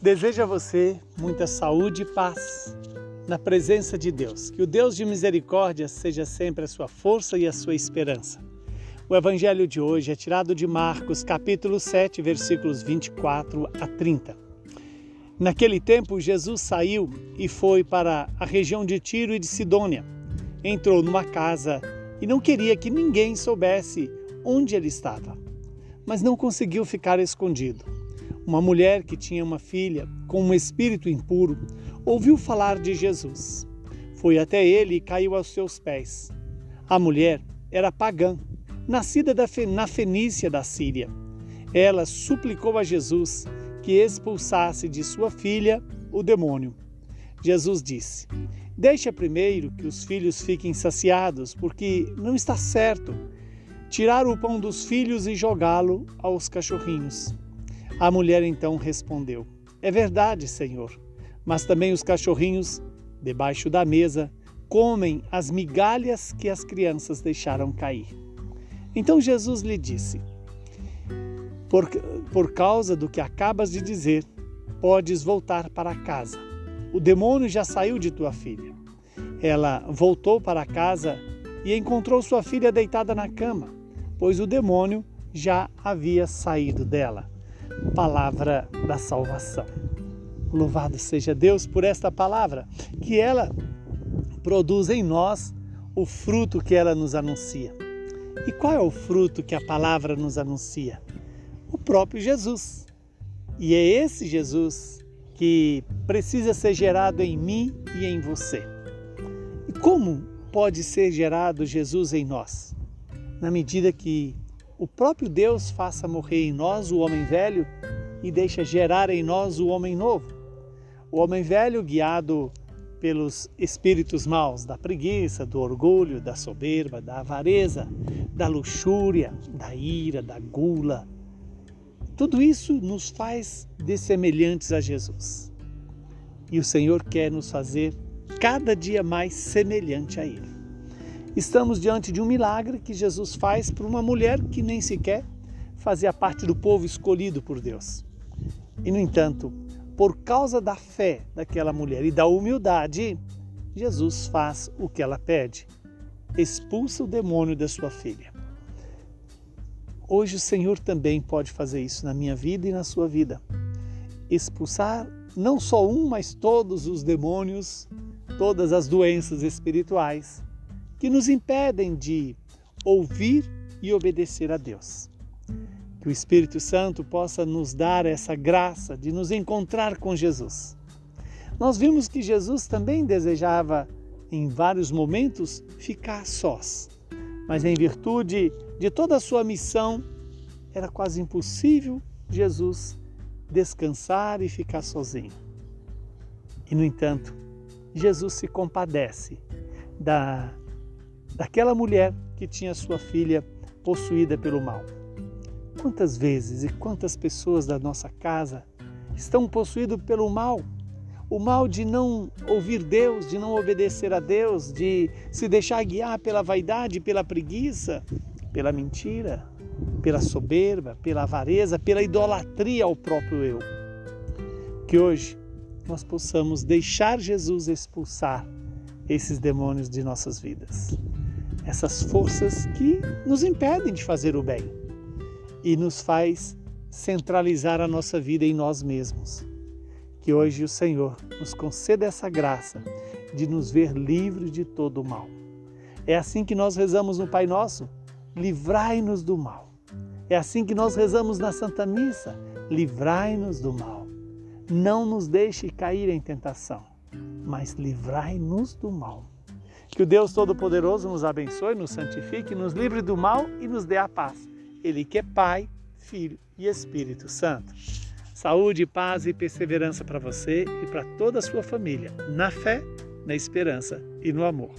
Desejo a você muita saúde e paz na presença de Deus. Que o Deus de misericórdia seja sempre a sua força e a sua esperança. O evangelho de hoje é tirado de Marcos, capítulo 7, versículos 24 a 30. Naquele tempo, Jesus saiu e foi para a região de Tiro e de Sidônia. Entrou numa casa e não queria que ninguém soubesse onde ele estava, mas não conseguiu ficar escondido. Uma mulher que tinha uma filha com um espírito impuro ouviu falar de Jesus. Foi até ele e caiu aos seus pés. A mulher era pagã, nascida na Fenícia da Síria. Ela suplicou a Jesus que expulsasse de sua filha o demônio. Jesus disse: Deixa primeiro que os filhos fiquem saciados, porque não está certo tirar o pão dos filhos e jogá-lo aos cachorrinhos. A mulher então respondeu: É verdade, Senhor, mas também os cachorrinhos, debaixo da mesa, comem as migalhas que as crianças deixaram cair. Então Jesus lhe disse: Por, por causa do que acabas de dizer, podes voltar para casa. O demônio já saiu de tua filha. Ela voltou para casa e encontrou sua filha deitada na cama, pois o demônio já havia saído dela. Palavra da salvação. Louvado seja Deus por esta palavra, que ela produz em nós o fruto que ela nos anuncia. E qual é o fruto que a palavra nos anuncia? O próprio Jesus. E é esse Jesus que precisa ser gerado em mim e em você. E como pode ser gerado Jesus em nós? Na medida que o próprio Deus faça morrer em nós o homem velho e deixa gerar em nós o homem novo. O homem velho guiado pelos espíritos maus da preguiça, do orgulho, da soberba, da avareza, da luxúria, da ira, da gula. Tudo isso nos faz dessemelhantes a Jesus. E o Senhor quer nos fazer cada dia mais semelhante a Ele. Estamos diante de um milagre que Jesus faz para uma mulher que nem sequer fazia parte do povo escolhido por Deus. E, no entanto, por causa da fé daquela mulher e da humildade, Jesus faz o que ela pede: expulsa o demônio da sua filha. Hoje o Senhor também pode fazer isso na minha vida e na sua vida. Expulsar não só um, mas todos os demônios todas as doenças espirituais que nos impedem de ouvir e obedecer a Deus. Que o Espírito Santo possa nos dar essa graça de nos encontrar com Jesus. Nós vimos que Jesus também desejava, em vários momentos, ficar sós, mas em virtude de toda a sua missão, era quase impossível Jesus descansar e ficar sozinho. E, no entanto, Jesus se compadece da, daquela mulher que tinha sua filha possuída pelo mal. Quantas vezes e quantas pessoas da nossa casa estão possuídos pelo mal? O mal de não ouvir Deus, de não obedecer a Deus, de se deixar guiar pela vaidade, pela preguiça, pela mentira, pela soberba, pela avareza, pela idolatria ao próprio eu. Que hoje nós possamos deixar Jesus expulsar esses demônios de nossas vidas. Essas forças que nos impedem de fazer o bem e nos faz centralizar a nossa vida em nós mesmos. Que hoje o Senhor nos conceda essa graça de nos ver livres de todo o mal. É assim que nós rezamos no Pai Nosso: livrai-nos do mal. É assim que nós rezamos na Santa Missa: livrai-nos do mal. Não nos deixe cair em tentação, mas livrai-nos do mal. Que o Deus Todo-Poderoso nos abençoe, nos santifique, nos livre do mal e nos dê a paz. Ele que é Pai, Filho e Espírito Santo. Saúde, paz e perseverança para você e para toda a sua família, na fé, na esperança e no amor.